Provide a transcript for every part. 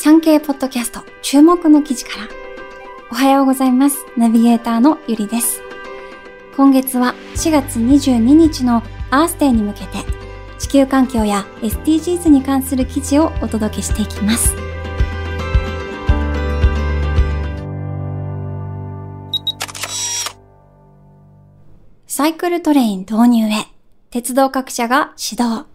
産経ポッドキャスト注目の記事から。おはようございます。ナビゲーターのゆりです。今月は4月22日のアースデーに向けて地球環境や SDGs に関する記事をお届けしていきます。サイクルトレイン導入へ鉄道各社が指導。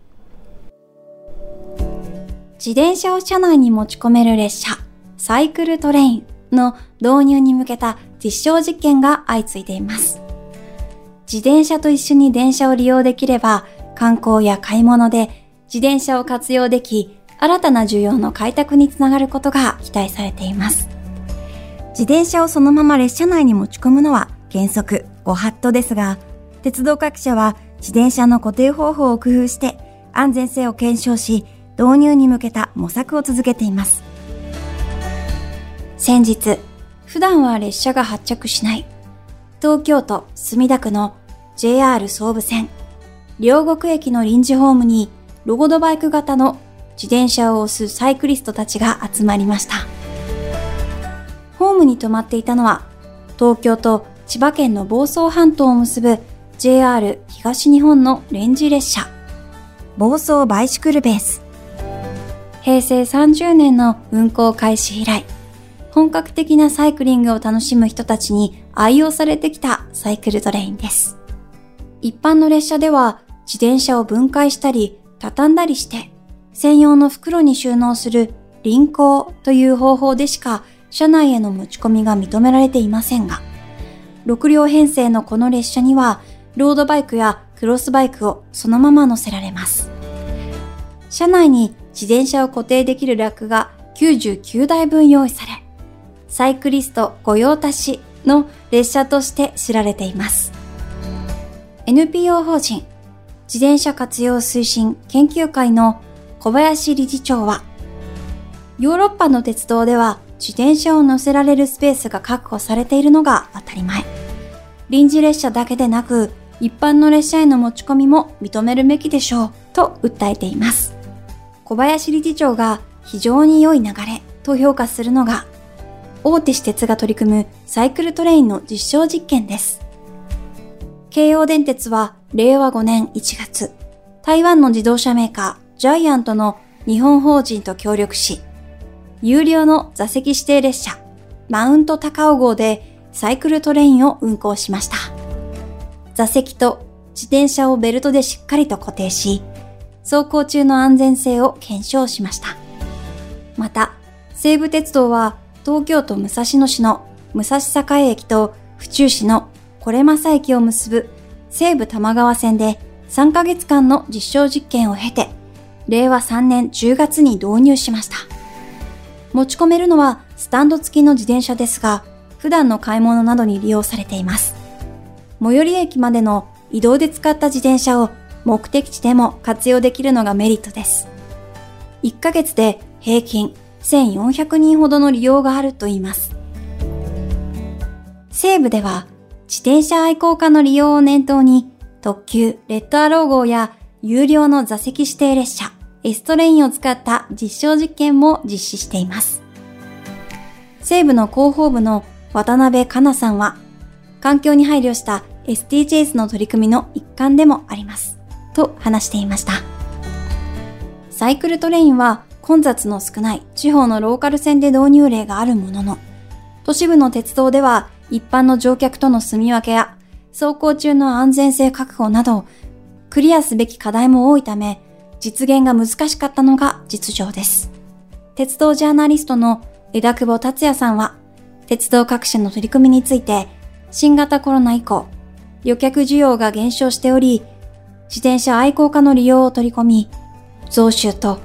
自転車を車内に持ち込める列車、サイクルトレインの導入に向けた実証実験が相次いでいます。自転車と一緒に電車を利用できれば、観光や買い物で自転車を活用でき、新たな需要の開拓につながることが期待されています。自転車をそのまま列車内に持ち込むのは原則ご法度ですが、鉄道各社は自転車の固定方法を工夫して安全性を検証し、導入に向けた模索を続けています。先日、普段は列車が発着しない東京都墨田区の JR 総武線両国駅の臨時ホームにロードバイク型の自転車を押すサイクリストたちが集まりました。ホームに止まっていたのは東京と千葉県の房総半島を結ぶ JR 東日本のレンジ列車房総バイシクルベース平成30年の運行開始以来本格的なサイクリングを楽しむ人たちに愛用されてきたサイクルトレインです。一般の列車では自転車を分解したり畳んだりして専用の袋に収納する輪行という方法でしか車内への持ち込みが認められていませんが、6両編成のこの列車にはロードバイクやクロスバイクをそのまま乗せられます。車内に自転車を固定できるラックが99台分用意され、サイクリスト御用達の列車として知られています。NPO 法人自転車活用推進研究会の小林理事長は、ヨーロッパの鉄道では自転車を乗せられるスペースが確保されているのが当たり前。臨時列車だけでなく、一般の列車への持ち込みも認めるべきでしょうと訴えています。小林理事長が非常に良い流れと評価するのが大手私鉄が取り組むサイクルトレインの実証実験です。京王電鉄は令和5年1月、台湾の自動車メーカージャイアントの日本法人と協力し、有料の座席指定列車マウント高尾号でサイクルトレインを運行しました。座席と自転車をベルトでしっかりと固定し、走行中の安全性を検証しました。また、西武鉄道は東京都武蔵野市の武蔵境駅と府中市の是政駅を結ぶ西武玉川線で3ヶ月間の実証実験を経て、令和3年10月に導入しました。持ち込めるのはスタンド付きの自転車ですが、普段の買い物などに利用されています。最寄り駅までの移動で使った自転車を目的地でも活用できるのがメリットです。1ヶ月で平均1400人ほどの利用があるといいます。西部では自転車愛好家の利用を念頭に特急レッドアロー号や有料の座席指定列車エストレインを使った実証実験も実施しています。西部の広報部の渡辺香奈さんは環境に配慮した SDGs の取り組みの一環でもあります。と話していました。サイクルトレインは混雑の少ない地方のローカル線で導入例があるものの、都市部の鉄道では一般の乗客との住み分けや走行中の安全性確保など、クリアすべき課題も多いため、実現が難しかったのが実情です。鉄道ジャーナリストの枝久保達也さんは、鉄道各社の取り組みについて、新型コロナ以降、旅客需要が減少しており、自転車愛好家の利用を取り込み、増収と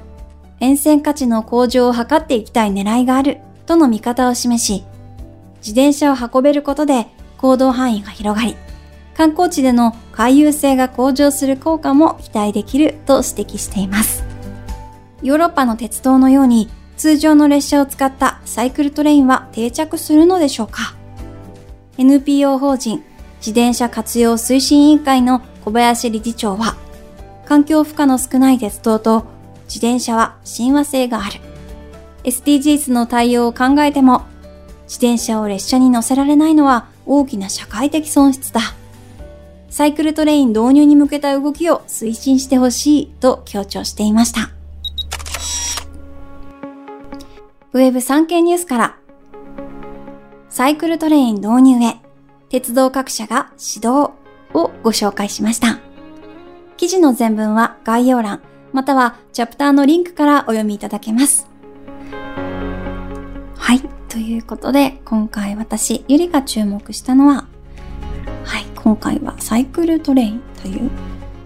沿線価値の向上を図っていきたい狙いがあるとの見方を示し、自転車を運べることで行動範囲が広がり、観光地での回遊性が向上する効果も期待できると指摘しています。ヨーロッパの鉄道のように通常の列車を使ったサイクルトレインは定着するのでしょうか ?NPO 法人自転車活用推進委員会の小林理事長は、環境負荷の少ない鉄道と自転車は親和性がある。SDGs の対応を考えても、自転車を列車に乗せられないのは大きな社会的損失だ。サイクルトレイン導入に向けた動きを推進してほしいと強調していました。ウェブ産経ニュースから、サイクルトレイン導入へ、鉄道各社が指導をご紹介しました。記事の全文は概要欄、またはチャプターのリンクからお読みいただけます。はい。ということで、今回私、ゆりが注目したのは、はい。今回はサイクルトレインという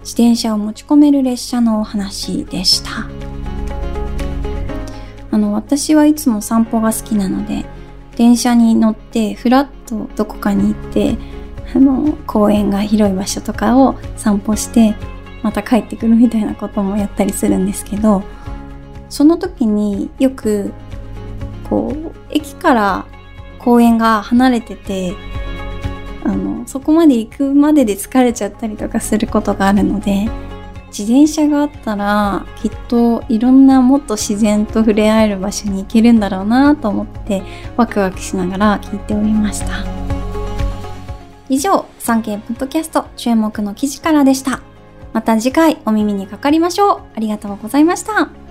自転車を持ち込める列車のお話でした。あの、私はいつも散歩が好きなので、電車に乗ってふらっとどこかに行って、あの、公園が広い場所とかを散歩して、また帰ってくるみたいなこともやったりするんですけど、その時によく、こう、駅から公園が離れてて、あの、そこまで行くまでで疲れちゃったりとかすることがあるので、自転車があったらきっといろんなもっと自然と触れ合える場所に行けるんだろうなと思ってワクワクしながら聞いておりました。以上産経ポッドキャスト注目の記事からでした。また次回お耳にかかりましょう。ありがとうございました。